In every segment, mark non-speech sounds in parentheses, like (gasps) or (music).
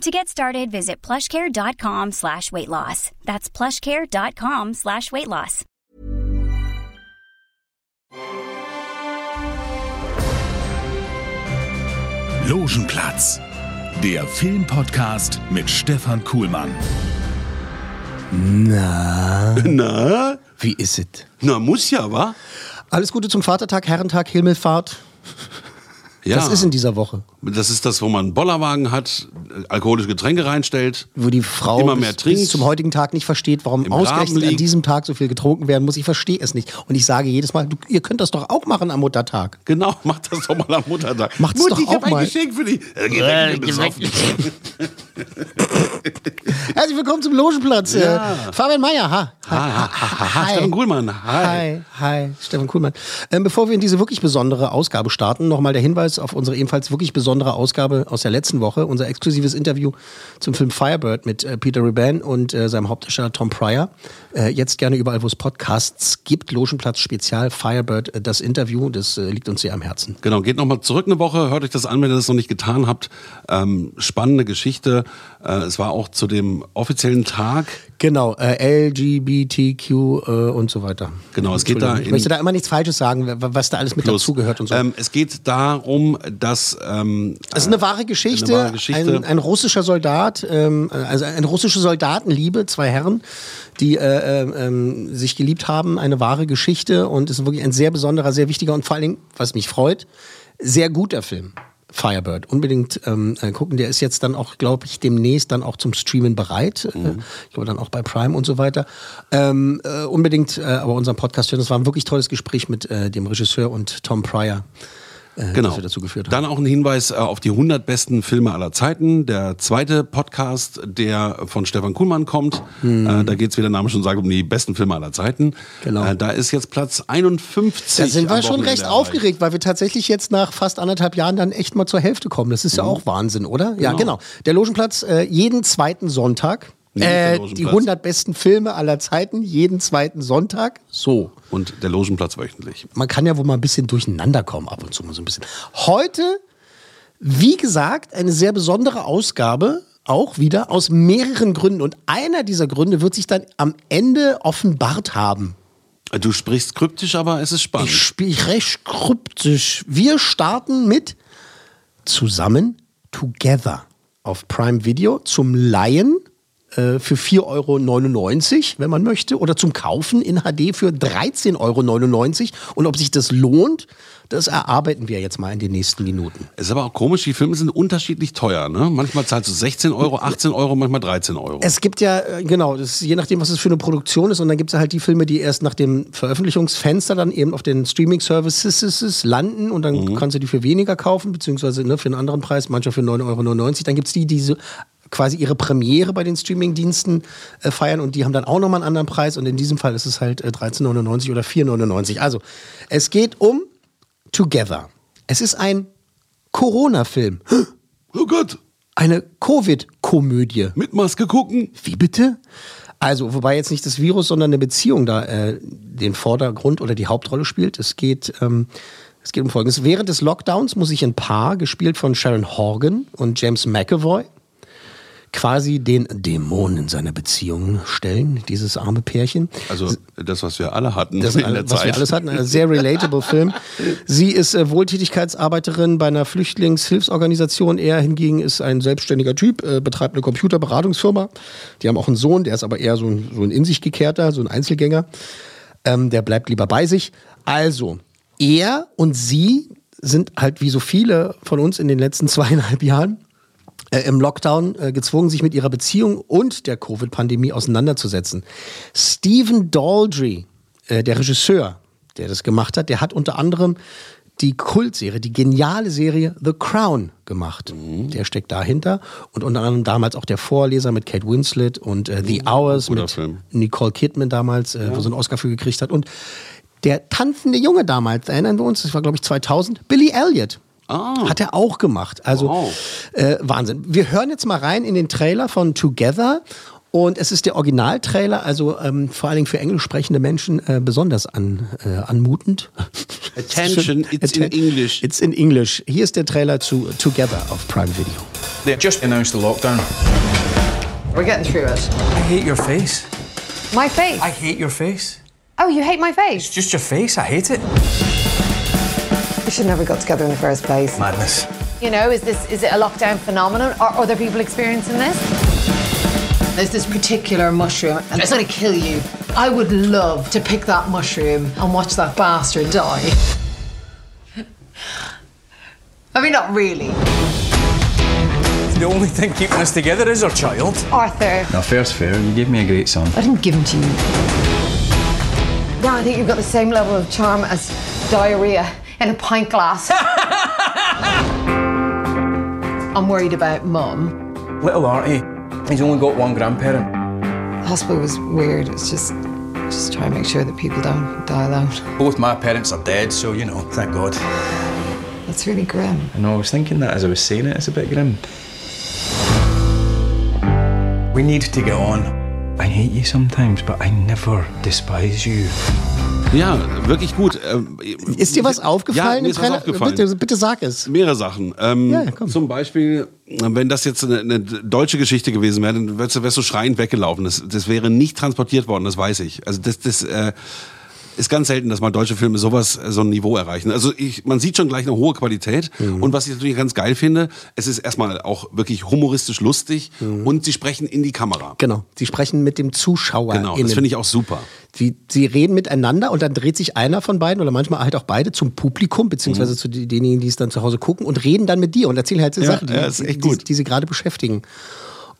To get started, visit plushcare.com slash weight loss. That's plushcare.com slash weight loss. Logenplatz, der Filmpodcast mit Stefan Kuhlmann. Na, Na, wie ist es? na muss ja, wa? Alles Gute zum Vatertag, Herrentag, Himmelfahrt. Ja. Das ist in dieser Woche, Das ist das, wo man einen Bollerwagen hat, äh, alkoholische Getränke reinstellt. wo die Frau Immer bis, mehr trinkt. bis zum heutigen Tag nicht versteht, warum ausgerechnet an diesem Tag so viel getrunken werden muss. Ich verstehe es nicht. Und ich sage jedes Mal, du, ihr könnt das doch auch machen am Muttertag. Genau, (laughs) macht das doch mal am Muttertag. Macht's Mutti, doch ich auch hab ein mal. Geschenk für dich. Äh, geh weg, du besoffen. (laughs) Herzlich willkommen zum Logenplatz. Ja. Äh, Fabian Meyer, ha. Ha, Stefan Kuhlmann, hi. Hi, hi, Stefan Kuhlmann. Ähm, bevor wir in diese wirklich besondere Ausgabe starten, nochmal der Hinweis auf unsere ebenfalls wirklich besondere Ausgabe aus der letzten Woche, unser exklusives Interview zum Film Firebird mit äh, Peter Reban und äh, seinem Hauptdarsteller Tom Pryor. Äh, jetzt gerne überall, wo es Podcasts gibt. Logenplatz Spezial Firebird, äh, das Interview, das äh, liegt uns sehr am Herzen. Genau, geht nochmal zurück eine Woche, hört euch das an, wenn ihr das noch nicht getan habt. Ähm, spannende Geschichte. Äh, es war auch zu dem offiziellen Tag. Genau, äh, LGBTQ äh, und so weiter. Genau, es geht da Ich möchte da immer nichts Falsches sagen, wa- was da alles mit dazugehört und so. Ähm, es geht darum, dass ähm, Es ist eine wahre Geschichte. Eine wahre Geschichte. Ein, ein russischer Soldat, ähm, also eine russische Soldatenliebe, zwei Herren, die äh, ähm, sich geliebt haben, eine wahre Geschichte und es ist wirklich ein sehr besonderer, sehr wichtiger und vor allen Dingen, was mich freut, sehr guter Film. Firebird. Unbedingt ähm, äh, gucken. Der ist jetzt dann auch, glaube ich, demnächst dann auch zum Streamen bereit. Äh, ich glaube dann auch bei Prime und so weiter. Ähm, äh, unbedingt äh, aber unseren Podcast hören. Das war ein wirklich tolles Gespräch mit äh, dem Regisseur und Tom Pryor. Äh, Genau. dazu geführt haben. Dann auch ein Hinweis äh, auf die 100 besten Filme aller Zeiten. Der zweite Podcast, der von Stefan Kuhlmann kommt. Äh, da geht es, wie der Name schon sagt, um die besten Filme aller Zeiten. Genau. Da ist jetzt Platz 51. Da sind wir schon recht aufgeregt, weil wir tatsächlich jetzt nach fast anderthalb Jahren dann echt mal zur Hälfte kommen. Das ist ja auch Wahnsinn, oder? Ja, genau. Der Logenplatz jeden zweiten Sonntag. Äh, die 100 besten Filme aller Zeiten, jeden zweiten Sonntag. So. Und der Logenplatz wöchentlich. Man kann ja wohl mal ein bisschen durcheinander kommen, ab und zu mal so ein bisschen. Heute, wie gesagt, eine sehr besondere Ausgabe. Auch wieder aus mehreren Gründen. Und einer dieser Gründe wird sich dann am Ende offenbart haben. Du sprichst kryptisch, aber es ist spannend. Ich spiele recht kryptisch. Wir starten mit Zusammen Together auf Prime Video zum Laien äh, für 4,99 Euro, wenn man möchte, oder zum Kaufen in HD für 13,99 Euro. Und ob sich das lohnt, das erarbeiten wir jetzt mal in den nächsten Minuten. Es ist aber auch komisch, die Filme sind unterschiedlich teuer. Ne? Manchmal zahlst du 16 Euro, 18 Euro, manchmal 13 Euro. Es gibt ja, äh, genau, das ist je nachdem, was es für eine Produktion ist. Und dann gibt es halt die Filme, die erst nach dem Veröffentlichungsfenster dann eben auf den Streaming-Services landen. Und dann kannst du die für weniger kaufen, beziehungsweise ne, für einen anderen Preis, manchmal für 9,99 Euro. Dann gibt es die, die so quasi ihre Premiere bei den Streaming-Diensten äh, feiern und die haben dann auch nochmal einen anderen Preis. Und in diesem Fall ist es halt äh, 13,99 oder 4,99. Also, es geht um Together. Es ist ein Corona-Film. (gasps) oh Gott, Eine Covid-Komödie. mit Maske gucken. Wie bitte? Also, wobei jetzt nicht das Virus, sondern eine Beziehung da äh, den Vordergrund oder die Hauptrolle spielt. Es geht, ähm, es geht um Folgendes. Während des Lockdowns muss sich ein Paar, gespielt von Sharon Horgan und James McAvoy, quasi den Dämonen seiner Beziehung stellen, dieses arme Pärchen. Also das, was wir alle hatten Das, in der was Zeit. wir alles hatten, ein sehr relatable (laughs) Film. Sie ist äh, Wohltätigkeitsarbeiterin bei einer Flüchtlingshilfsorganisation. Er hingegen ist ein selbstständiger Typ, äh, betreibt eine Computerberatungsfirma. Die haben auch einen Sohn, der ist aber eher so ein, so ein in sich gekehrter, so ein Einzelgänger. Ähm, der bleibt lieber bei sich. Also, er und sie sind halt wie so viele von uns in den letzten (laughs) zweieinhalb Jahren im Lockdown äh, gezwungen, sich mit ihrer Beziehung und der Covid-Pandemie auseinanderzusetzen. Stephen Daldry, äh, der Regisseur, der das gemacht hat, der hat unter anderem die Kultserie, die geniale Serie The Crown gemacht. Mhm. Der steckt dahinter. Und unter anderem damals auch der Vorleser mit Kate Winslet und äh, The Hours Guter mit Film. Nicole Kidman damals, äh, wo sie einen Oscar für gekriegt hat. Und der tanzende Junge damals, erinnern wir uns, das war glaube ich 2000, Billy Elliot. Ah. Hat er auch gemacht. Also Wow. äh, Wahnsinn. Wir hören jetzt mal rein in den Trailer von Together. Und es ist der Originaltrailer, also ähm, vor allen Dingen für englisch sprechende Menschen äh, besonders an, äh, anmutend. (laughs) Attention, it's in English. It's in English. Hier ist der Trailer zu Together auf Prime Video. They just announced the lockdown. We're getting through it. I hate your face. My face. I hate your face. oh, you hate my face? It's just your face. I hate it. We should never got together in the first place. Madness. You know, is this is it a lockdown phenomenon? Are other people experiencing this? There's this particular mushroom, and it's going to kill you. I would love to pick that mushroom and watch that bastard die. I mean, not really. The only thing keeping us together is our child. Arthur, Now, fair's fair. You gave me a great son. I didn't give him to you. Now I think you've got the same level of charm as diarrhea in a pint glass. (laughs) I'm worried about mum. Little Artie, he's only got one grandparent. The hospital was weird. It's just, just try and make sure that people don't die alone. Both my parents are dead, so you know, thank God. That's really grim. I know, I was thinking that as I was saying it, it's a bit grim. We need to get on. I hate you sometimes, but I never despise you. Ja, wirklich gut. Ähm, Ist dir was aufgefallen Ja, mir ist was aufgefallen. Bitte, bitte sag es. Mehrere Sachen. Ähm, Ja, komm. Zum Beispiel, wenn das jetzt eine, eine deutsche Geschichte gewesen wäre, dann wärst du, wärst du schreiend weggelaufen. Das, das wäre nicht transportiert worden, das weiß ich. Also das, das äh, ist ganz selten, dass mal deutsche Filme sowas, äh, so ein Niveau erreichen. Also ich, man sieht schon gleich eine hohe Qualität. Mhm. Und was ich natürlich ganz geil finde, es ist erstmal auch wirklich humoristisch lustig Mhm. und sie sprechen in die Kamera. Genau, sie sprechen mit dem Zuschauer. Genau, das finde ich auch super. Sie, sie reden miteinander und dann dreht sich einer von beiden oder manchmal halt auch beide zum Publikum, beziehungsweise Mhm. zu die- denjenigen, die es dann zu Hause gucken und reden dann mit dir und erzählen halt die Ja, Sachen, die, ja, die, gut. die sie gerade beschäftigen.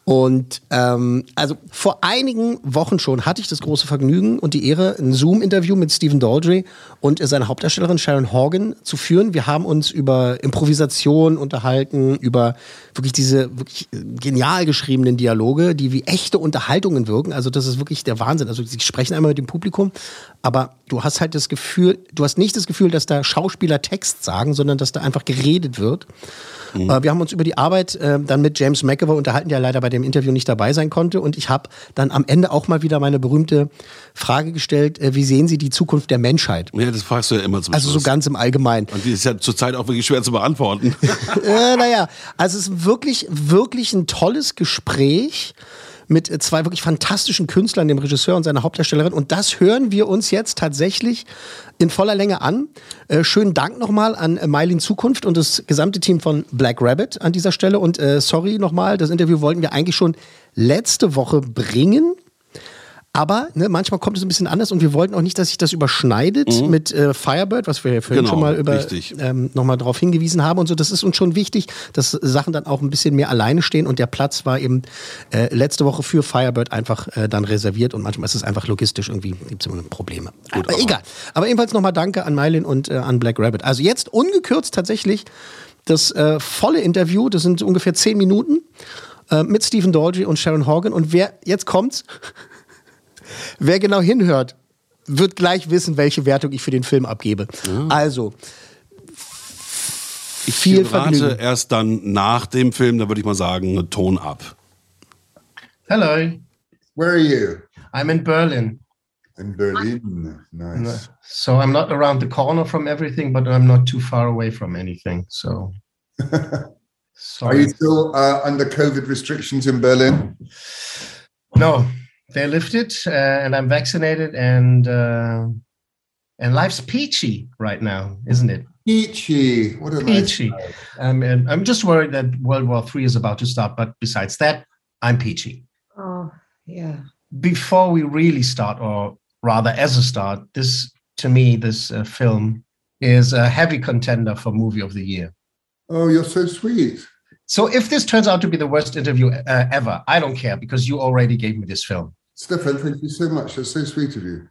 Und ähm, also vor einigen Wochen schon hatte ich das große Vergnügen und die Ehre, ein Zoom-Interview mit Stephen Daldry und äh, seiner Hauptdarstellerin Sharon Horgan zu führen. Wir haben uns über Improvisation unterhalten, über wirklich diese wirklich äh, genial geschriebenen Dialoge, die wie echte Unterhaltungen wirken. Also das ist wirklich der Wahnsinn. Also sie sprechen einmal mit dem Publikum, aber du hast halt das Gefühl, du hast nicht das Gefühl, dass da Schauspieler Text sagen, sondern dass da einfach geredet wird. Äh, Wir haben uns über die Arbeit äh, dann mit James McAvoy unterhalten, der leider bei dem Interview nicht dabei sein konnte. Und ich habe dann am Ende auch mal wieder meine berühmte Frage gestellt, äh, wie sehen Sie die Zukunft der Menschheit? Ja, das fragst du ja immer zum Also so Schluss. ganz im Allgemeinen. Und die ist ja zurzeit auch wirklich schwer zu beantworten. (laughs) (laughs) äh, naja, also es ist wirklich, wirklich ein tolles Gespräch mit äh, zwei wirklich fantastischen Künstlern, dem Regisseur und seiner Hauptdarstellerin. Und das hören wir uns jetzt tatsächlich in voller Länge an. Äh, schönen Dank nochmal an äh, Mailin Zukunft und das gesamte Team von Black Rabbit an dieser Stelle. Und äh, sorry nochmal, das Interview wollten wir eigentlich schon letzte Woche bringen. Aber ne, manchmal kommt es ein bisschen anders und wir wollten auch nicht, dass sich das überschneidet mit äh, Firebird, was wir ja vorhin Genau, schon mal über ähm, nochmal darauf hingewiesen haben und so. Das ist uns schon wichtig, dass Sachen dann auch ein bisschen mehr alleine stehen und der Platz war eben äh, letzte Woche für Firebird einfach äh, dann reserviert und manchmal ist es einfach logistisch irgendwie, gibt es immer Probleme. aber, egal. Aber ebenfalls nochmal Danke an Mylin und äh, an Black Rabbit. Also jetzt ungekürzt tatsächlich das äh, volle Interview, das sind ungefähr zehn Minuten äh, mit Stephen Daldry und Sharon Horgan und wer, jetzt kommt's, wer genau hinhört, wird gleich wissen, welche Wertung ich für den Film abgebe. Also, Ich Viel rate Vergnügen. erst dann nach dem Film, da würde ich mal sagen, Ton ab. Hello, Where are you? I'm in Berlin. In Berlin. Nice. So I'm not around the corner from everything, but I'm not too far away from anything. So, (laughs) Are sorry. you still uh, under COVID restrictions in Berlin? No, they're lifted, uh, and I'm vaccinated, and uh, and life's peachy right now, isn't it? Peachy. What a nice. Peachy. Um, and I'm just worried that World War III is about to start, but besides that, I'm peachy. Oh, yeah. Before we really start, or rather, as a start, this to me, this uh, film is a heavy contender for movie of the year. Oh, you're so sweet. So if this turns out to be the worst interview uh, ever, I don't care because you already gave me this film. Stefan, thank you so much. That's so sweet of you.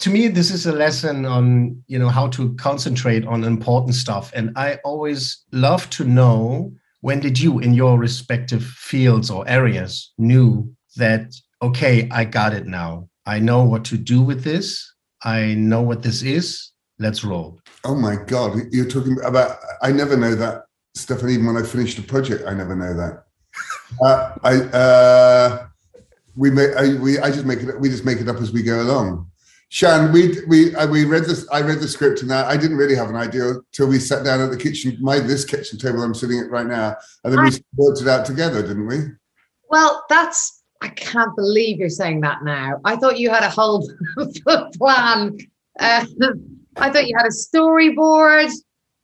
to me, this is a lesson on you know how to concentrate on important stuff. And I always love to know when did you, in your respective fields or areas, knew that okay, I got it now. I know what to do with this. I know what this is. Let's roll. Oh my God, you're talking about. I never know that even when I finish the project, I never know that. (laughs) uh, I uh, we make I, we I just make it we just make it up as we go along. Shan, we we we read this. I read the script, and I, I didn't really have an idea till we sat down at the kitchen, my this kitchen table I'm sitting at right now, and then we worked it out together, didn't we? Well, that's I can't believe you're saying that now. I thought you had a whole (laughs) plan. Uh, (laughs) I thought you had a storyboard.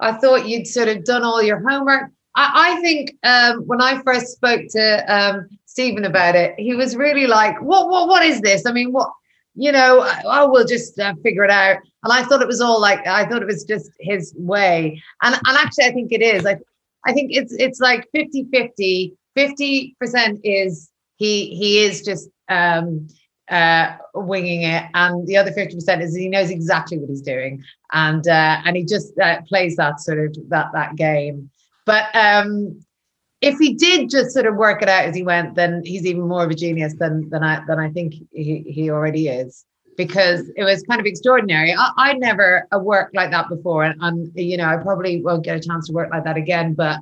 I thought you'd sort of done all your homework. I, I think um, when I first spoke to um, Stephen about it, he was really like, "What? What? What is this? I mean, what?" you know, oh, we'll just uh, figure it out. And I thought it was all like, I thought it was just his way. And, and actually, I think it is. I, I think it's it's like 50 50. 50% is he he is just um, uh, winging it, and the other 50% is he knows exactly what he's doing, and uh, and he just uh, plays that sort of that that game. But um, if he did just sort of work it out as he went, then he's even more of a genius than than I than I think he, he already is. Because it was kind of extraordinary. I, I never uh, worked like that before, and, and you know I probably won't get a chance to work like that again. But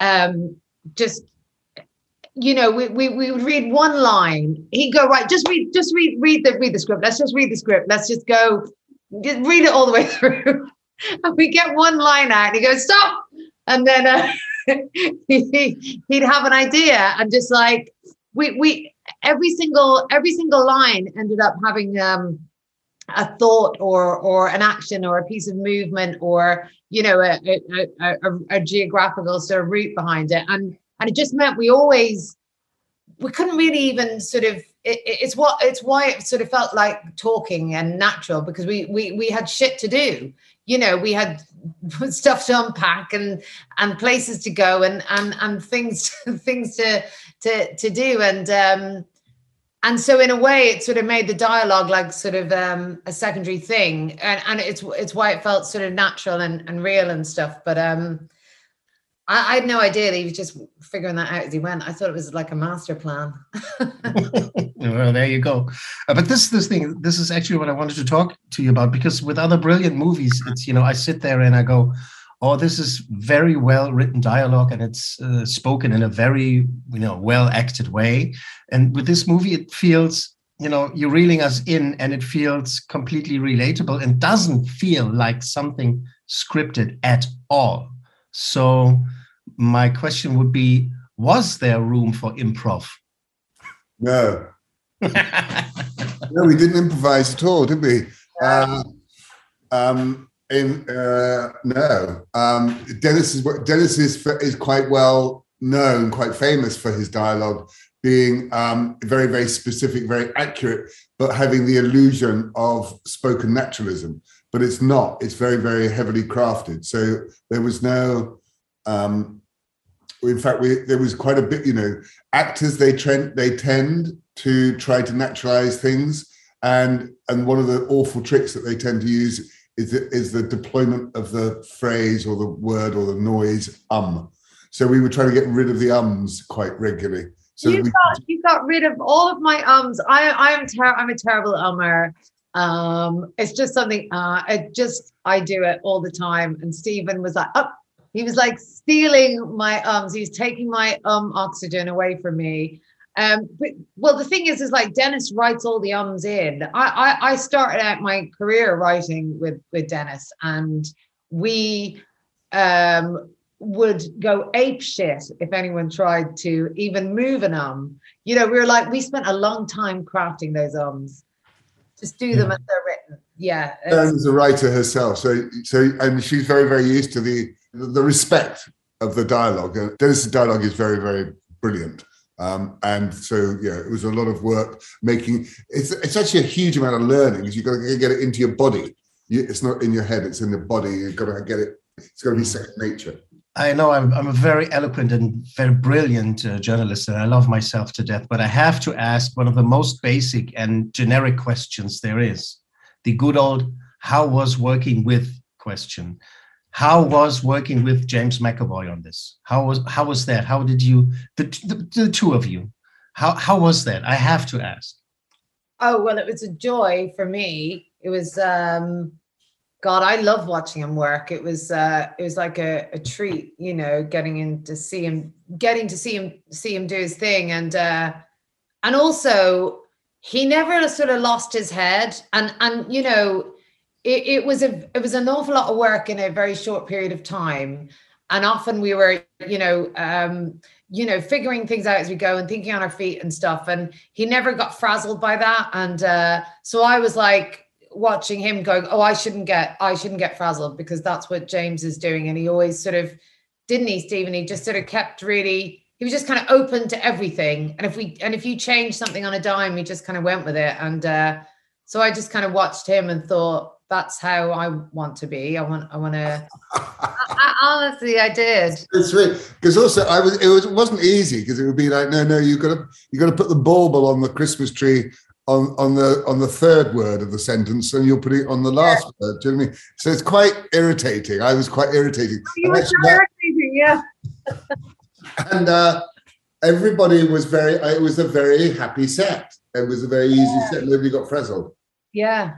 um, just you know, we, we we would read one line. He'd go right, just read, just read, read the read the script. Let's just read the script. Let's just go, just read it all the way (laughs) through. and we get one line out, and he goes, "Stop!" And then. Uh, (laughs) (laughs) he'd have an idea and just like we we every single every single line ended up having um a thought or or an action or a piece of movement or you know a, a, a, a geographical sort of route behind it. And and it just meant we always we couldn't really even sort of it, it's what it's why it sort of felt like talking and natural because we we we had shit to do you know we had (laughs) stuff to unpack and and places to go and and and things (laughs) things to to to do. And um and so in a way it sort of made the dialogue like sort of um a secondary thing. And and it's it's why it felt sort of natural and, and real and stuff. But um I, I had no idea that he was just figuring that out as he went. I thought it was like a master plan. (laughs) well, there you go. Uh, but this this thing, this is actually what I wanted to talk to you about because with other brilliant movies, it's you know I sit there and I go, oh, this is very well written dialogue and it's uh, spoken in a very you know well acted way. And with this movie, it feels you know you're reeling us in and it feels completely relatable and doesn't feel like something scripted at all so my question would be, was there room for improv? No. (laughs) no, we didn't improvise at all, did we? Uh, um, in uh, no, um, Dennis is Dennis is is quite well known, quite famous for his dialogue being um, very very specific, very accurate, but having the illusion of spoken naturalism but it's not. It's very, very heavily crafted. So there was no. Um, in fact, we, there was quite a bit. You know, actors they trend they tend to try to naturalize things, and and one of the awful tricks that they tend to use is the, is the deployment of the phrase or the word or the noise um. So we were trying to get rid of the ums quite regularly. So you we, got you got rid of all of my ums. I I am ter- I'm a terrible ummer. Um, it's just something uh, I just I do it all the time. And Stephen was like, oh, he was like stealing my ums. He's taking my um oxygen away from me. Um, but well, the thing is, is like Dennis writes all the ums in. I, I I started out my career writing with with Dennis, and we um would go ape shit if anyone tried to even move an um. You know, we were like, we spent a long time crafting those ums. Just do them as they're written. Yeah. Anne's a writer herself, so so and she's very very used to the the respect of the dialogue. Uh, Dennis's dialogue is very very brilliant. Um, and so, yeah, it was a lot of work making. It's it's actually a huge amount of learning because you've got to get it into your body. It's not in your head; it's in the body. You've got to get it. It's got to be second nature. I know I'm, I'm a very eloquent and very brilliant uh, journalist, and I love myself to death. But I have to ask one of the most basic and generic questions there is: the good old how was working with question. How was working with James McAvoy on this? How was how was that? How did you the the, the two of you? How how was that? I have to ask. Oh well, it was a joy for me. It was um God, I love watching him work. It was uh it was like a, a treat, you know, getting in to see him getting to see him see him do his thing and uh and also he never sort of lost his head and and you know it, it was a it was an awful lot of work in a very short period of time. And often we were you know um you know figuring things out as we go and thinking on our feet and stuff. And he never got frazzled by that. And uh so i was like watching him going oh i shouldn't get i shouldn't get frazzled because that's what james is doing. And he always sort of didn't he stephen? He just sort of kept really he was just kind of open to everything. And if we and if you change something on a dime he just kind of went with it. And uh so i just kind of watched him and thought that's how I want to be. I want. I want to. (laughs) honestly, I did. It's right because also I was. It was. It wasn't easy because it would be like, no, no, you got to you got to put the bauble on the Christmas tree on on the on the third word of the sentence, and you'll put it on the last yeah. word. Do you know what I mean? So it's quite irritating. I was quite irritating. You were irritating, yeah. (laughs) and uh, everybody was very. It was a very happy set. It was a very easy yeah. set. Nobody got frazzled. Yeah,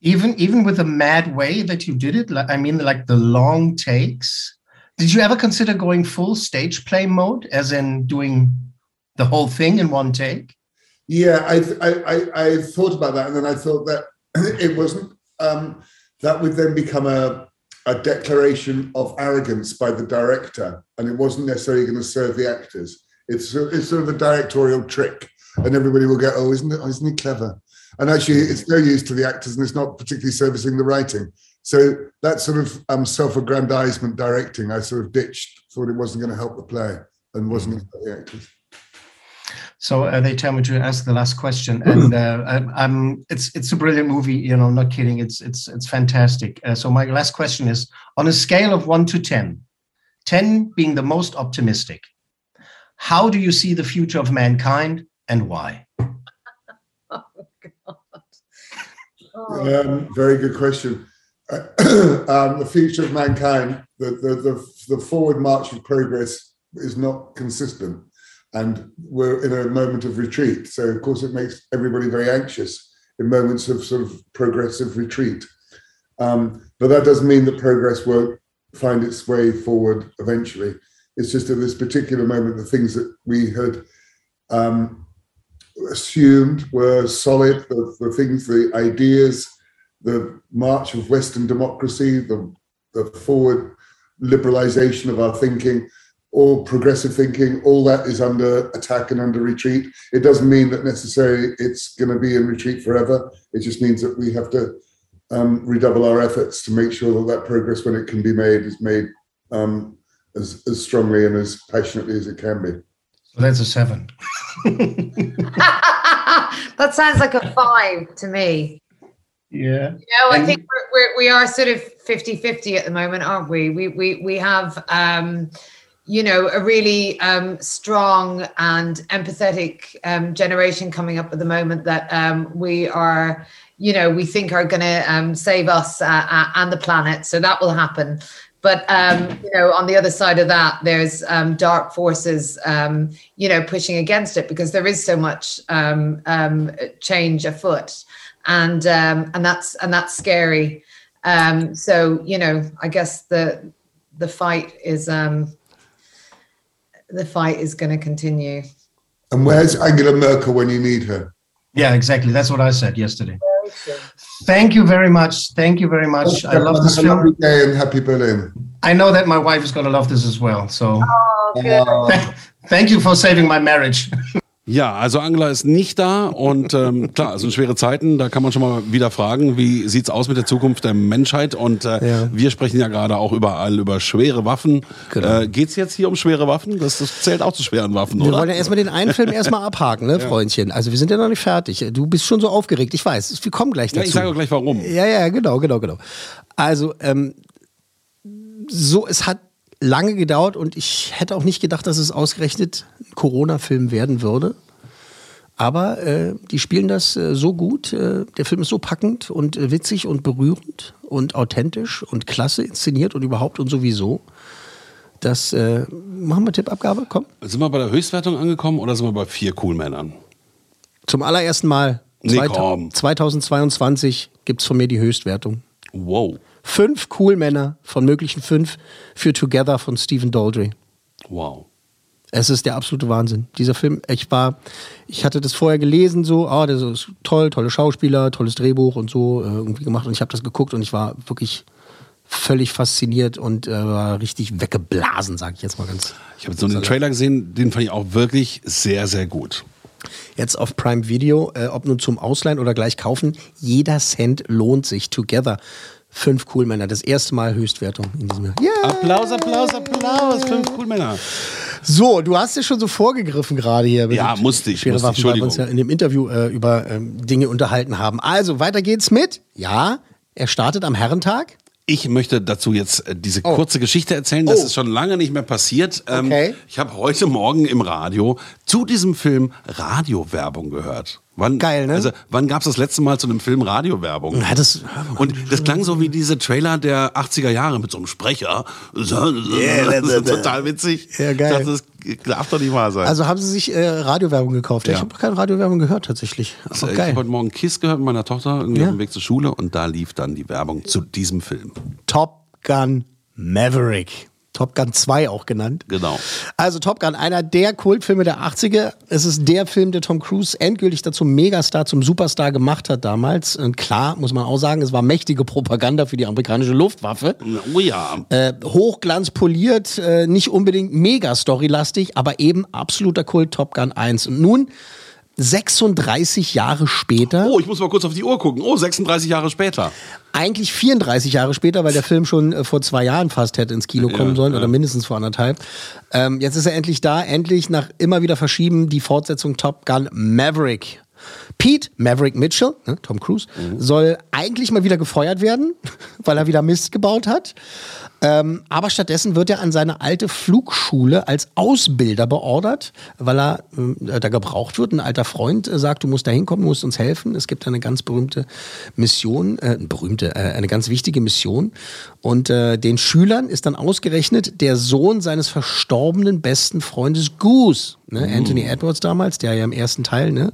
even even with the mad way that you did it i mean like the long takes did you ever consider going full stage play mode as in doing the whole thing in one take? Yeah i i i, thought about that and then i thought that (clears throat) it wasn't um, that would then become a a declaration of arrogance by the director and it wasn't necessarily going to serve the actors. It's it's sort of a directorial trick and everybody will go oh isn't it isn't he clever and actually it's no use to the actors and it's not particularly servicing the writing so that sort of um, self-aggrandizement directing i sort of ditched thought it wasn't going to help the play and wasn't help the actors so uh, they tell me to ask the last question, (clears throat) and uh, I, am it's it's a brilliant movie. You know, not kidding. It's it's it's fantastic. Uh, so my last question is: on a scale of one to 10, 10 being the most optimistic, how do you see the future of mankind, and why? Oh. Um, very good question. (clears throat) um, the future of mankind, the, the, the, the forward march of progress is not consistent. And we're in a moment of retreat. So, of course, it makes everybody very anxious in moments of sort of progressive retreat. Um, but that doesn't mean that progress won't find its way forward eventually. It's just at this particular moment, the things that we had um, assumed were solid, the, the things, the ideas, the march of Western democracy, the, the forward liberalization of our thinking, all progressive thinking, all that is under attack and under retreat. It doesn't mean that necessarily it's going to be in retreat forever. It just means that we have to um, redouble our efforts to make sure that that progress, when it can be made, is made um, as, as strongly and as passionately as it can be. So that's a seven. (laughs) (laughs) that sounds like a five to me. Yeah. You know, I think we're, we're, we are sort of 50 50 at the moment, aren't we? We, we, we have, um, you know, a really um, strong and empathetic um, generation coming up at the moment that um, we are, you know, we think are going to um, save us uh, uh, and the planet. So that will happen. But um, you know, on the other side of that, there's um, dark forces, um, you know, pushing against it because there is so much um, um, change afoot, and um, and that's and that's scary. so you know, I guess the the fight is the fight is going to continue. And where's Angela Merkel when you need her? Yeah, exactly. That's what I said yesterday. Thank you very much. Thank you very much. I love this film. Happy day and happy Berlin. I know that my wife is going to love this as well. So, oh, (laughs) thank you for saving my marriage. (laughs) Ja, also Angela ist nicht da und ähm, (laughs) klar, es sind schwere Zeiten. Da kann man schon mal wieder fragen, wie sieht es aus mit der Zukunft der Menschheit? Und äh, ja. wir sprechen ja gerade auch überall über schwere Waffen. Genau. Äh, Geht es jetzt hier um schwere Waffen? Das, das, zählt auch zu schweren Waffen, wir oder? Wir wollen ja erstmal den einen Film erstmal abhaken, ne, (laughs) ja. Freundchen? Also wir sind ja noch nicht fertig. Du bist schon so aufgeregt, ich weiß. Wir kommen gleich dazu. Ja, ich sage auch gleich warum. Ja, ja, genau, genau, genau. Also, ähm, so, es hat lange gedauert und ich hätte auch nicht gedacht, dass es ausgerechnet ein Corona-Film werden würde. Aber äh, die spielen das äh, so gut. Äh, der Film ist so packend und äh, witzig und berührend und authentisch und klasse inszeniert und überhaupt und sowieso. Das äh, machen wir Tippabgabe, komm. Sind wir bei der Höchstwertung angekommen oder sind wir bei vier Coolmännern? Zum allerersten Mal Nee, zweit- komm. 2022 gibt es von mir die Höchstwertung. Wow. Fünf Coolmänner von möglichen fünf für Together von Stephen Daldry. Wow. Es ist der absolute Wahnsinn. Dieser Film, ich war, ich hatte das vorher gelesen, so, ah, das ist toll, tolle Schauspieler, tolles Drehbuch und so äh, irgendwie gemacht. Und ich habe das geguckt und ich war wirklich völlig fasziniert und äh, war richtig weggeblasen, sage ich jetzt mal ganz. Ich habe nur den Trailer gesehen, den fand ich auch wirklich sehr, sehr gut. Jetzt auf Prime Video, äh, ob nun zum Ausleihen oder gleich kaufen, jeder Cent lohnt sich. Together. Fünf Coolmänner. Das erste Mal Höchstwertung in diesem Jahr. Yeah. Applaus, Applaus, Applaus. Fünf Coolmänner. So, du hast ja schon so vorgegriffen gerade hier. Ja, musste ich, musste Waffen, weil wir uns ja in dem Interview äh, über ähm, Dinge unterhalten haben. Also, weiter geht's mit. Ja, er startet am Herrentag. Ich möchte dazu jetzt äh, diese Oh. kurze Geschichte erzählen. Das Oh. ist schon lange nicht mehr passiert. Ähm, Okay. Ich habe heute Morgen im Radio zu diesem Film Radiowerbung gehört. Wann, Geil, ne? Also, wann gab es das letzte Mal zu einem Film Radiowerbung? Ja, das, Und das klang so wie diese Trailer der 80er Jahre mit so einem Sprecher. das ist total witzig. Ja, geil. Ich das darf doch nicht wahr sein. also haben sie sich äh, Radiowerbung gekauft. Ja. Ich habe keine Radiowerbung gehört tatsächlich. Ich geil. habe heute Morgen Kiss gehört mit meiner Tochter irgendwie Ja. auf dem Weg zur Schule und da lief dann die Werbung zu diesem Film. Top Gun Maverick. Top Gun 2 auch genannt. Genau. Also Top Gun, einer der Kultfilme der 80er. Es ist der Film, der Tom Cruise endgültig dazu Megastar, zum Superstar gemacht hat damals. Und klar, muss man auch sagen, es war mächtige Propaganda für die amerikanische Luftwaffe. Oh ja. Äh, hochglanz poliert, äh, nicht unbedingt mega storylastig, aber eben absoluter Kult Top Gun 1. Und nun 36 Jahre später, Oh, ich muss mal kurz auf die Uhr gucken. Oh, 36 Jahre später. eigentlich 34 Jahre später, weil der Film schon äh, vor zwei Jahren fast hätte ins Kino kommen sollen oder mindestens vor anderthalb. Ähm, jetzt ist er endlich da, endlich nach immer wieder verschieben die Fortsetzung Top Gun Maverick. Pete Maverick Mitchell, ne, Tom Cruise, soll eigentlich mal wieder gefeuert werden, (laughs) weil er wieder Mist gebaut hat. Ähm, aber stattdessen wird er an seine alte Flugschule als Ausbilder beordert, weil er äh, da gebraucht wird. Ein alter Freund äh, sagt, du musst da hinkommen, du musst uns helfen. Es gibt eine ganz berühmte Mission, äh, berühmte, äh, eine ganz wichtige Mission. Und äh, den Schülern ist dann ausgerechnet der Sohn seines verstorbenen besten Freundes Goose, ne? Anthony Edwards damals, der ja im ersten Teil, ne?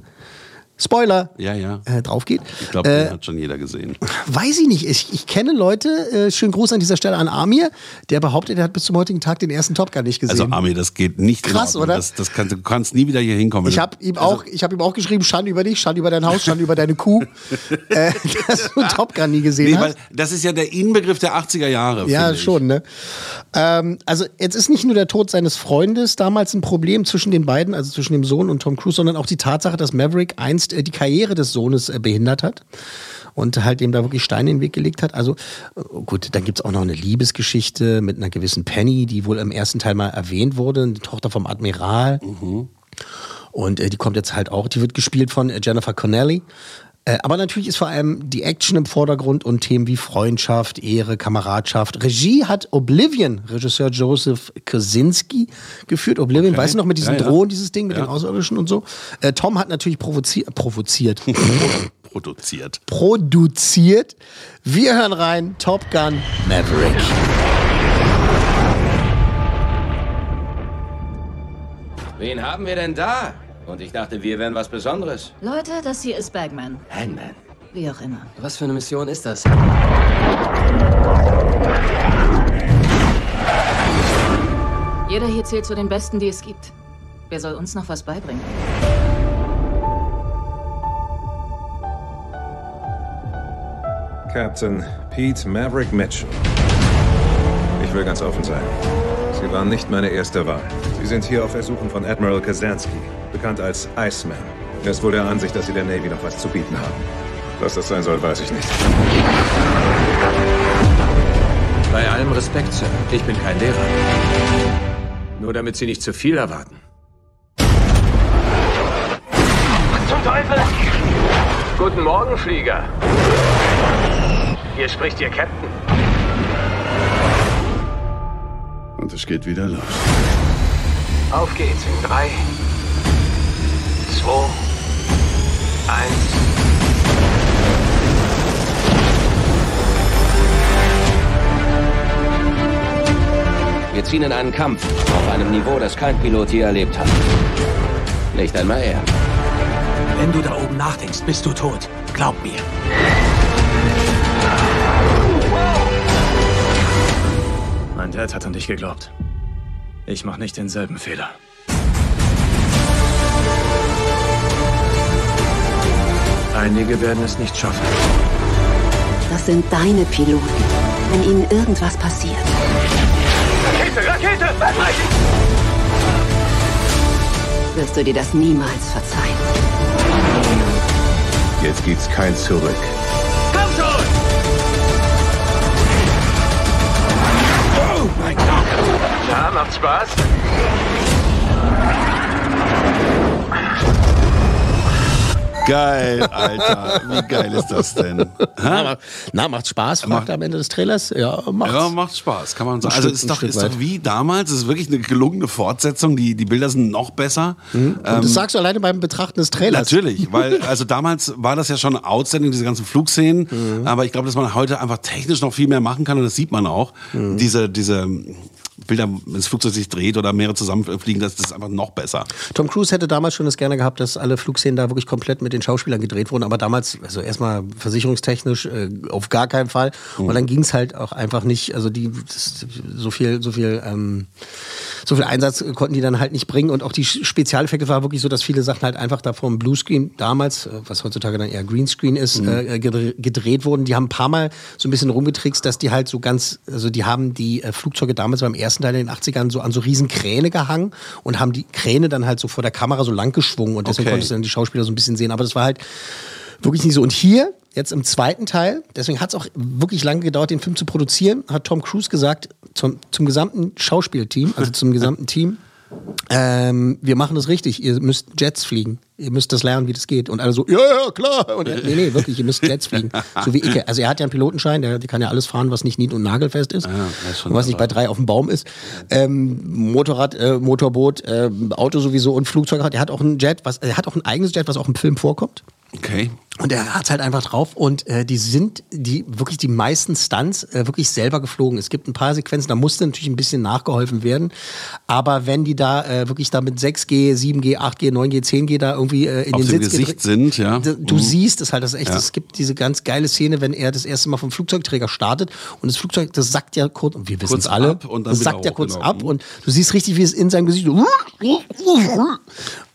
Spoiler, Ja, ja. äh, drauf geht. Ich glaube, äh, den hat schon jeder gesehen. Weiß ich nicht. Ich, ich kenne Leute, äh, schönen Gruß an dieser Stelle an Amir, der behauptet, er hat bis zum heutigen Tag den ersten Top Gun nicht gesehen. Also, Armin, das geht nicht Krass, oder? Das, das kannst, du kannst nie wieder hier hinkommen. ich habe ihm auch, ich habe ihm auch geschrieben, Schande über dich, Schande über dein Haus, Schande über deine Kuh, (laughs) äh, dass du Top Gun nie gesehen Nee, hast. weil das ist ja der Inbegriff der 80er Jahre. Ja, schon, ne? Ähm, also jetzt ist nicht nur der Tod seines Freundes damals ein Problem zwischen den beiden, also zwischen dem Sohn und Tom Cruise, sondern auch die Tatsache, dass Maverick einst äh, die Karriere des Sohnes äh, behindert hat und halt dem da wirklich Steine in den Weg gelegt hat. Also äh, gut, dann gibt's auch noch eine Liebesgeschichte mit einer gewissen Penny, die wohl im ersten Teil mal erwähnt wurde, die Tochter vom Admiral. Und äh, die kommt jetzt halt auch, die wird gespielt von Jennifer Connelly. Äh, aber natürlich ist vor allem die Action im Vordergrund und Themen wie Freundschaft, Ehre, Kameradschaft. Regie hat Oblivion, Regisseur Joseph Kosinski geführt. Oblivion, Okay. weißt du noch, mit diesen Ja, ja. Drohnen, dieses Ding mit Ja. den Außerirdischen und so. Äh, Tom hat natürlich provozi provoziert. (laughs) Produziert. produziert. Wir hören rein, Top Gun Maverick. Wen haben wir denn da? Und ich dachte, wir wären was Besonderes. Leute, das hier ist Bagman. Hangman. Wie auch immer. Was für eine Mission ist das? Jeder hier zählt zu den Besten, die es gibt. Wer soll uns noch was beibringen? Captain Pete Maverick Mitchell. Ich will ganz offen sein. Sie waren nicht meine erste Wahl. Sie sind hier auf Ersuchen von Admiral Kazansky, bekannt als Iceman. Er ist wohl der Ansicht, dass Sie der Navy noch was zu bieten haben. Was das sein soll, weiß ich nicht. Bei allem Respekt, Sir. Ich bin kein Lehrer. Nur damit Sie nicht zu viel erwarten. Zum Teufel! Guten Morgen, Flieger. Hier spricht Ihr Captain. Und es geht wieder los. Auf geht's in drei, zwei, Wir ziehen in einen Kampf auf einem Niveau, das kein Pilot je erlebt hat. Nicht einmal er. Wenn du da oben nachdenkst, bist du tot. Glaub mir. Mein Dad hat an dich geglaubt. Ich mach nicht denselben Fehler. Einige werden es nicht schaffen. Das sind deine Piloten. Wenn ihnen irgendwas passiert, Rakete, Rakete! wirst du dir das niemals verzeihen. Jetzt gibt's kein Zurück. Ja, macht Spaß? Geil, Alter. Wie geil ist das denn? Na, na, macht Spaß, fragt er am Ende des Trailers. Ja, macht's. Ja, macht Spaß, kann man sagen. Also Stück- ist doch, ist doch wie damals, es ist wirklich eine gelungene Fortsetzung. Die, die Bilder sind noch besser. Und das sagst du alleine beim Betrachten des Trailers. Natürlich, (laughs) weil also damals war das ja schon outstanding, diese ganzen Flugszenen. Aber ich glaube, dass man heute einfach technisch noch viel mehr machen kann und das sieht man auch. Diese, diese Bilder, das Flugzeug sich dreht oder mehrere zusammenfliegen, das, das ist einfach noch besser. Tom Cruise hätte damals schon das gerne gehabt, dass alle Flugszenen da wirklich komplett mit den Schauspielern gedreht wurden. Aber damals, also erstmal versicherungstechnisch äh, auf gar keinen Fall. Und dann ging es halt auch einfach nicht. Also die das, so viel, so viel, ähm, so viel Einsatz konnten die dann halt nicht bringen. Und auch die Spezialeffekte war wirklich so, dass viele Sachen halt einfach da vom Bluescreen damals, äh, was heutzutage dann eher Greenscreen ist, äh, gedre- gedreht wurden. Die haben ein paar Mal so ein bisschen rumgetrickst, dass die halt so ganz, also die haben die äh, Flugzeuge damals beim ersten Teil in den 80ern so an so riesen Kräne gehangen und haben die Kräne dann halt so vor der Kamera so lang geschwungen und deswegen Okay. konntest du dann die Schauspieler so ein bisschen sehen. Aber das war halt wirklich nicht so. Und hier, jetzt im zweiten Teil, deswegen hat es auch wirklich lange gedauert, den Film zu produzieren, hat Tom Cruise gesagt, zum, zum gesamten Schauspielteam, also zum gesamten Team, ähm, wir machen das richtig, ihr müsst Jets fliegen. Ihr müsst das lernen, wie das geht. Und alle so, ja, ja, klar. Und er, nee, nee, wirklich, ihr müsst Jets fliegen. So wie ich. Also er hat ja einen Pilotenschein, der, der kann ja alles fahren, was nicht nied- und nagelfest ist. ist schon und was nicht bei drei auf dem Baum ist. Ähm, Motorrad, äh, Motorboot, äh, Auto sowieso und Flugzeug hat. Er hat auch ein Jet, was, er hat auch ein eigenes Jet, was auch im Film vorkommt. Okay. Und er hat halt einfach drauf und äh, die sind die wirklich die meisten Stunts äh, wirklich selber geflogen. Es gibt ein paar Sequenzen, da musste natürlich ein bisschen nachgeholfen werden, aber wenn die da äh, wirklich da mit 6G, 7G, 8G, 9G, 10G da irgendwie äh, in Auf den Sitz Gesicht sind, ja. Du Mhm. siehst es halt, das ist echt, Ja. es gibt diese ganz geile Szene, wenn er das erste Mal vom Flugzeugträger startet und das Flugzeug, das sackt ja kurz, und wir wissen es alle, ab und dann das sackt ja kurz genau. ab und du siehst richtig, wie es in seinem Gesicht so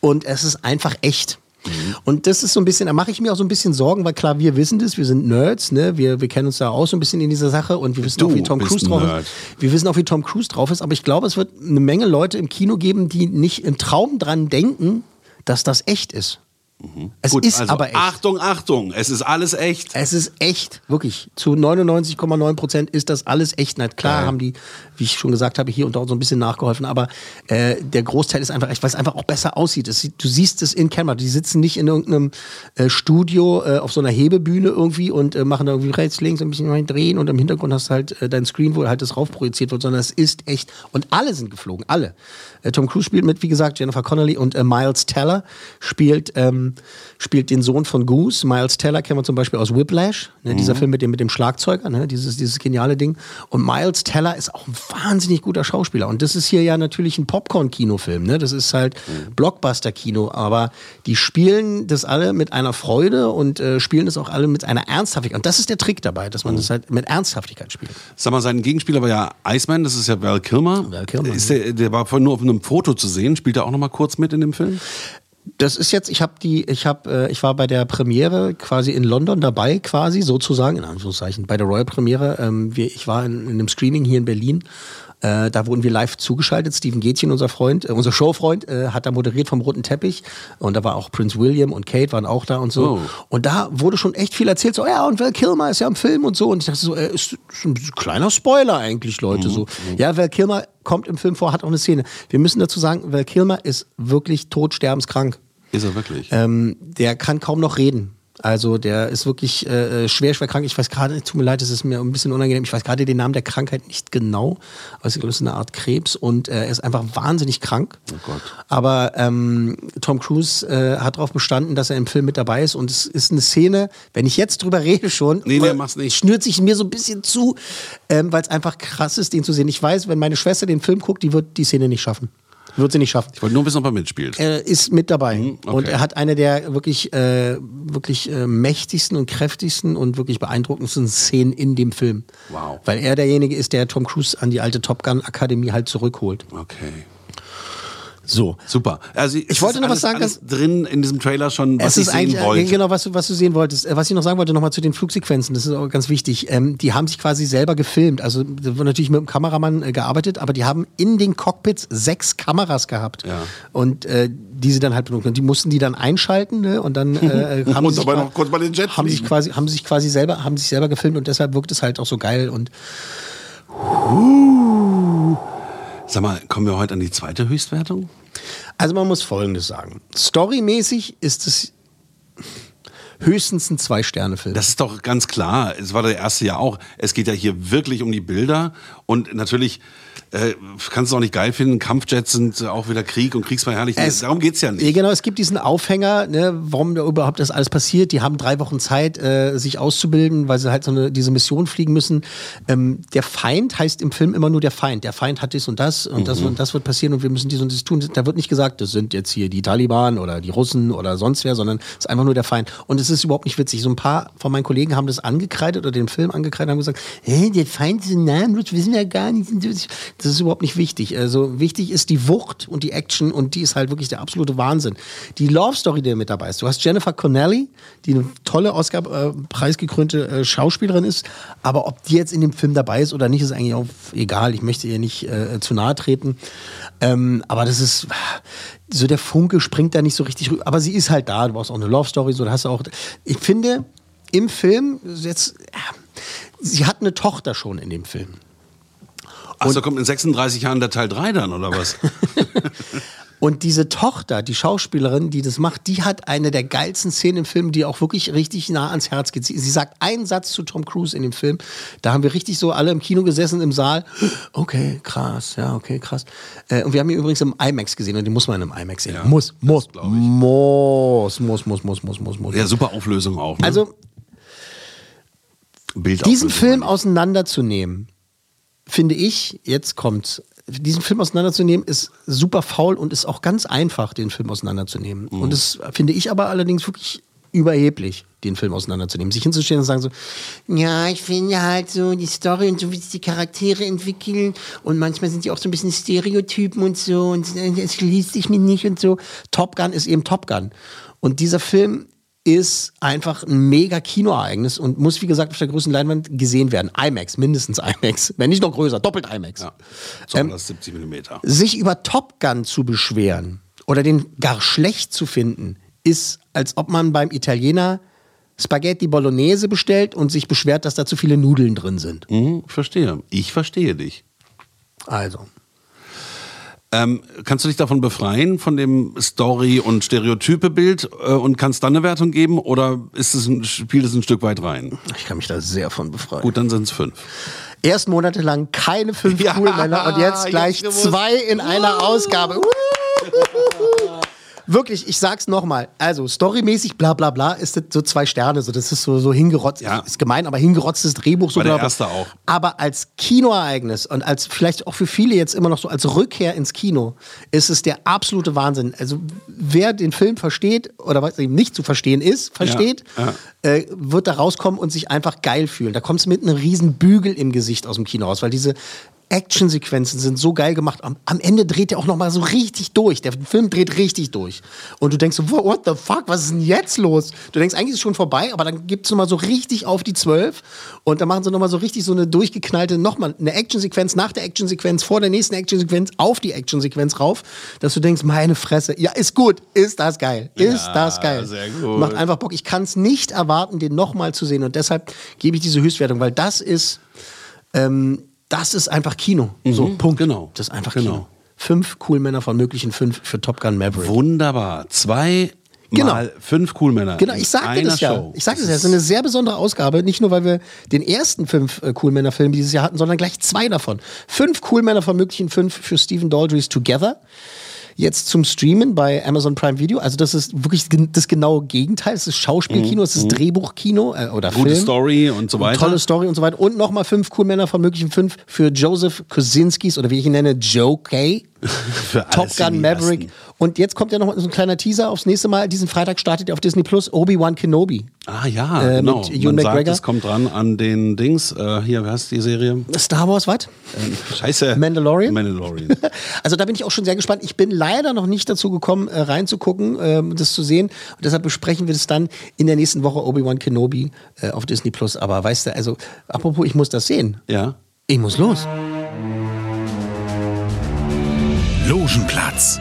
und es ist einfach echt. Mhm. Und das ist so ein bisschen, da mache ich mir auch so ein bisschen Sorgen, weil klar, wir wissen das, wir sind Nerds, ne? wir, wir kennen uns da auch so ein bisschen in dieser Sache und wir wissen Du auch, wie Tom Cruise drauf Nerd. ist. Wir wissen auch, wie Tom Cruise drauf ist, aber ich glaube, es wird eine Menge Leute im Kino geben, die nicht im Traum dran denken, dass das echt ist. Es Gut, ist also aber echt. Achtung, Achtung, es ist alles echt. Es ist echt, wirklich. Zu 99,9 Prozent ist das alles echt. Na klar haben die, wie ich schon gesagt habe, hier und dort so ein bisschen nachgeholfen, aber äh, der Großteil ist einfach echt, weil es einfach auch besser aussieht. Es du siehst es in Camera. Die sitzen nicht in irgendeinem äh, Studio äh, auf so einer Hebebühne irgendwie und äh, machen da irgendwie rechts, links ein bisschen rein drehen und im Hintergrund hast du halt äh, dein Screen, wo halt das raufprojiziert wird, sondern es ist echt. Und alle sind geflogen, alle. Äh, Tom Cruise spielt mit, wie gesagt, Jennifer Connelly und Miles Teller spielt, ähm, spielt den Sohn von Goose. Miles Teller kennen wir zum Beispiel aus Whiplash, ne, dieser Film mit dem, mit dem Schlagzeuger, ne, dieses, dieses geniale Ding. Und Miles Teller ist auch ein wahnsinnig guter Schauspieler. Und das ist hier ja natürlich ein Popcorn-Kinofilm. Ne? Das ist halt Blockbuster-Kino. Aber die spielen das alle mit einer Freude und äh, spielen das auch alle mit einer Ernsthaftigkeit. Und das ist der Trick dabei, dass man das halt mit Ernsthaftigkeit spielt. Sag mal, sein Gegenspieler war ja Iceman, das ist ja Val Kilmer. Val Kilmer, ist der, der war vorhin nur auf einem Foto zu sehen. Spielt er auch noch mal kurz mit in dem Film? Das ist jetzt, ich habe die, ich habe, äh, ich war bei der Premiere quasi in London dabei, quasi sozusagen, in Anführungszeichen, bei der Royal Premiere. Ähm, wir, ich war in, in einem Screening hier in Berlin. Äh, da wurden wir live zugeschaltet. Steven Gätchen, unser Freund, äh, unser Showfreund, äh, hat da moderiert vom roten Teppich. Und da war auch Prince William und Kate waren auch da und so. Oh. Und da wurde schon echt viel erzählt. So, ja, und Val Kilmer ist ja im Film und so. Und ich dachte so, äh, ist, ist ein kleiner Spoiler eigentlich, Leute. So, ja, Val Kilmer kommt im Film vor, hat auch eine Szene. Wir müssen dazu sagen, Val Kilmer ist wirklich todsterbenskrank. Ist er wirklich? Ähm, der kann kaum noch reden. Also der ist wirklich äh, schwer, schwer krank. Ich weiß gerade, tut mir leid, es ist mir ein bisschen unangenehm. Ich weiß gerade den Namen der Krankheit nicht genau. Aber ich glaube, es ist eine Art Krebs und äh, er ist einfach wahnsinnig krank. Oh Gott. Aber ähm, Tom Cruise äh, hat darauf bestanden, dass er im Film mit dabei ist. Und es ist eine Szene, wenn ich jetzt drüber rede schon, Nee, nee, mach's nicht. schnürt sich mir so ein bisschen zu, ähm, weil es einfach krass ist, den zu sehen. Ich weiß, wenn meine Schwester den Film guckt, die wird die Szene nicht schaffen. Wird sie nicht schaffen. Ich wollte nur wissen, ob er mitspielt. Er ist mit dabei. Mhm, okay. Und er hat eine der wirklich, äh, wirklich äh, mächtigsten und kräftigsten und wirklich beeindruckendsten Szenen in dem Film. Wow. Weil er derjenige ist, der Tom Cruise an die alte Top Gun Akademie halt zurückholt. Okay. So. Super. Also Ich wollte noch was sagen, Alles drin in diesem Trailer schon, was es ich ist sehen eigentlich äh, wollte. genau, was du, was du sehen wolltest. Äh, Was ich noch sagen wollte, nochmal zu den Flugsequenzen, das ist auch ganz wichtig. Ähm, die haben sich quasi selber gefilmt. Also natürlich mit dem Kameramann äh, gearbeitet, aber die haben in den Cockpits sechs Kameras gehabt. Ja. Und äh, die sie dann halt benutzt. Und die mussten die dann einschalten, ne? Und dann äh, (laughs) haben Und sie sich qua- noch kurz mal den Jet haben sich quasi haben sich quasi selber haben sich selber gefilmt und deshalb wirkt es halt auch so geil und Sag mal, kommen wir heute an die zweite Höchstwertung? Also man muss Folgendes sagen. Storymäßig ist es höchstens ein Zwei-Sterne-Film. Das ist doch ganz klar. Es war der erste ja auch. Es geht ja hier wirklich um die Bilder. Und natürlich äh, kannst du auch nicht geil finden. Kampfjets sind auch wieder Krieg und Kriegsverherrlichung. Es- Darum geht's ja nicht. Ja, genau, es gibt diesen Aufhänger, ne, warum da überhaupt das alles passiert. Die haben drei Wochen Zeit, äh, sich auszubilden, weil sie halt so eine, diese Mission fliegen müssen. Ähm, der Feind heißt im Film immer nur der Feind. Der Feind hat dies und das und das Mhm. und das wird passieren und wir müssen dies und das tun. Da wird nicht gesagt, das sind jetzt hier die Taliban oder die Russen oder sonst wer, sondern es ist einfach nur der Feind. Und es ist überhaupt nicht witzig. So ein paar von meinen Kollegen haben das angekreidet oder den Film angekreidet und haben gesagt, hey, der Feind ist ein namenlos, wissen wir gar nicht. Das ist überhaupt nicht wichtig. Also wichtig ist die Wucht und die Action und die ist halt wirklich der absolute Wahnsinn. Die Love Story, die mit dabei ist. Du hast Jennifer Connelly, die eine tolle Oscar-preisgekrönte äh, Schauspielerin ist, aber ob die jetzt in dem Film dabei ist oder nicht, ist eigentlich auch egal. Ich möchte ihr nicht äh, zu nahe treten. Ähm, aber das ist so der Funke springt da nicht so richtig rüber. Aber sie ist halt da. Du brauchst auch eine Love Story. So, da hast du auch. Ich finde im Film jetzt. äh, Sie hat eine Tochter schon in dem Film. Ach, so kommt in 36 Jahren der Teil 3 dann, oder was? (laughs) Und diese Tochter, die Schauspielerin, die das macht, die hat eine der geilsten Szenen im Film, die auch wirklich richtig nah ans Herz geht. Sie, sagt einen Satz zu Tom Cruise in dem Film. Da haben wir richtig so alle im Kino gesessen im Saal. Okay, krass, ja, okay, krass. Äh, und wir haben ihn übrigens im IMAX gesehen und den muss man im IMAX sehen. muss, muss, muss, muss, muss, muss, muss, muss, muss. Ja, super Auflösung auch. Ne? Also diesen Film auseinanderzunehmen, finde ich, jetzt kommt, diesen Film auseinanderzunehmen, ist super faul und ist auch ganz einfach, den Film auseinanderzunehmen. Mhm. Und das finde ich aber allerdings wirklich überheblich, den Film auseinanderzunehmen. Sich hinzustellen und sagen so, ja, ich finde halt so die Story und so, wie sich die Charaktere entwickeln und manchmal sind die auch so ein bisschen Stereotypen und so und es liest sich mir nicht und so. Top Gun ist eben Top Gun. Und dieser Film ist einfach ein mega Kinoereignis und muss, wie gesagt, auf der größten Leinwand gesehen werden. IMAX, mindestens IMAX. Wenn nicht noch größer, doppelt IMAX. Ja. Ähm, das 70 Millimeter. Sich über Top Gun zu beschweren oder den gar schlecht zu finden, ist, als ob man beim Italiener Spaghetti Bolognese bestellt und sich beschwert, dass da zu viele Nudeln drin sind. Mhm, verstehe. Ich verstehe dich. Also. Ähm, kannst du dich davon befreien, von dem Story- und Stereotype-Bild äh, und kannst dann eine Wertung geben oder ist es ein, spielt es ein Stück weit rein? Ich kann mich da sehr von befreien. Gut, dann sind es fünf. Erst monatelang keine fünf (laughs) Ja, cool Männer und jetzt ich gleich gewusst. zwei in einer Ausgabe. Wirklich, ich sag's nochmal. Also, storymäßig, bla bla bla, ist das so zwei Sterne. So, das ist so, so hingerotzt. Ist gemein, aber hingerotztes Drehbuch. So War der erste auch. Aber als Kinoereignis und als vielleicht auch für viele jetzt immer noch so als Rückkehr ins Kino ist es der absolute Wahnsinn. Also, wer den Film versteht oder was eben nicht zu verstehen ist, versteht, Ja, äh, wird da rauskommen und sich einfach geil fühlen. Da kommst du mit einem riesen Bügel im Gesicht aus dem Kino raus, weil diese Actionsequenzen sind so geil gemacht. Am, am Ende dreht er auch noch mal so richtig durch. Der Film dreht richtig durch. Und du denkst so, what the fuck, was ist denn jetzt los? Du denkst, eigentlich ist es schon vorbei, aber dann gibt es noch mal so richtig auf die Zwölf. Und dann machen sie noch mal so richtig so eine durchgeknallte, noch mal eine Actionsequenz nach der Actionsequenz, vor der nächsten Actionsequenz, auf die Actionsequenz rauf, dass du denkst, meine Fresse, ja, ist gut, ist das geil, ist Ja, das geil. sehr gut. Macht einfach Bock. Ich kann es nicht erwarten, den noch mal zu sehen. Und deshalb gebe ich diese Höchstwertung, weil das ist, ähm, das ist einfach Kino. So, Punkt. Genau. Das ist einfach Genau. Kino. Fünf cool Männer von möglichen fünf für Top Gun Maverick. Wunderbar. Zwei Genau. mal fünf Coolmänner. Genau, in ich sagte das ja. Show. Ich sagte das ja. Es ist eine sehr besondere Ausgabe. Nicht nur, weil wir den ersten fünf äh, Coolmänner-Film dieses Jahr hatten, sondern gleich zwei davon. Fünf Coolmänner von möglichen fünf für Stephen Daldry's Together. Jetzt zum Streamen bei Amazon Prime Video. Also das ist wirklich das genaue Gegenteil. Es ist Schauspielkino, es ist Drehbuchkino äh, oder Gute Film. Story und so weiter. Tolle Story und so weiter. Und nochmal fünf Coolmänner von möglichen fünf für Joseph Kosinskis oder wie ich ihn nenne, Joe Kay. (laughs) Für Top Gun. Maverick. Und jetzt kommt ja noch so ein kleiner Teaser aufs nächste Mal. Diesen Freitag startet er auf Disney Plus Obi-Wan Kenobi. Ah ja, Äh, genau. mit Ewan Man sagt, McGregor. es kommt dran an den Dings. Äh, hier, wie heißt die Serie? Star Wars, was? Ähm, scheiße. Mandalorian? Mandalorian. (laughs) Also da bin ich auch schon sehr gespannt. Ich bin leider noch nicht dazu gekommen, äh, reinzugucken, ähm, das zu sehen. Und deshalb besprechen wir das dann in der nächsten Woche Obi-Wan Kenobi äh, auf Disney Plus. Aber weißt du, also apropos, ich muss das sehen. Ja. Ich muss los. Logenplatz,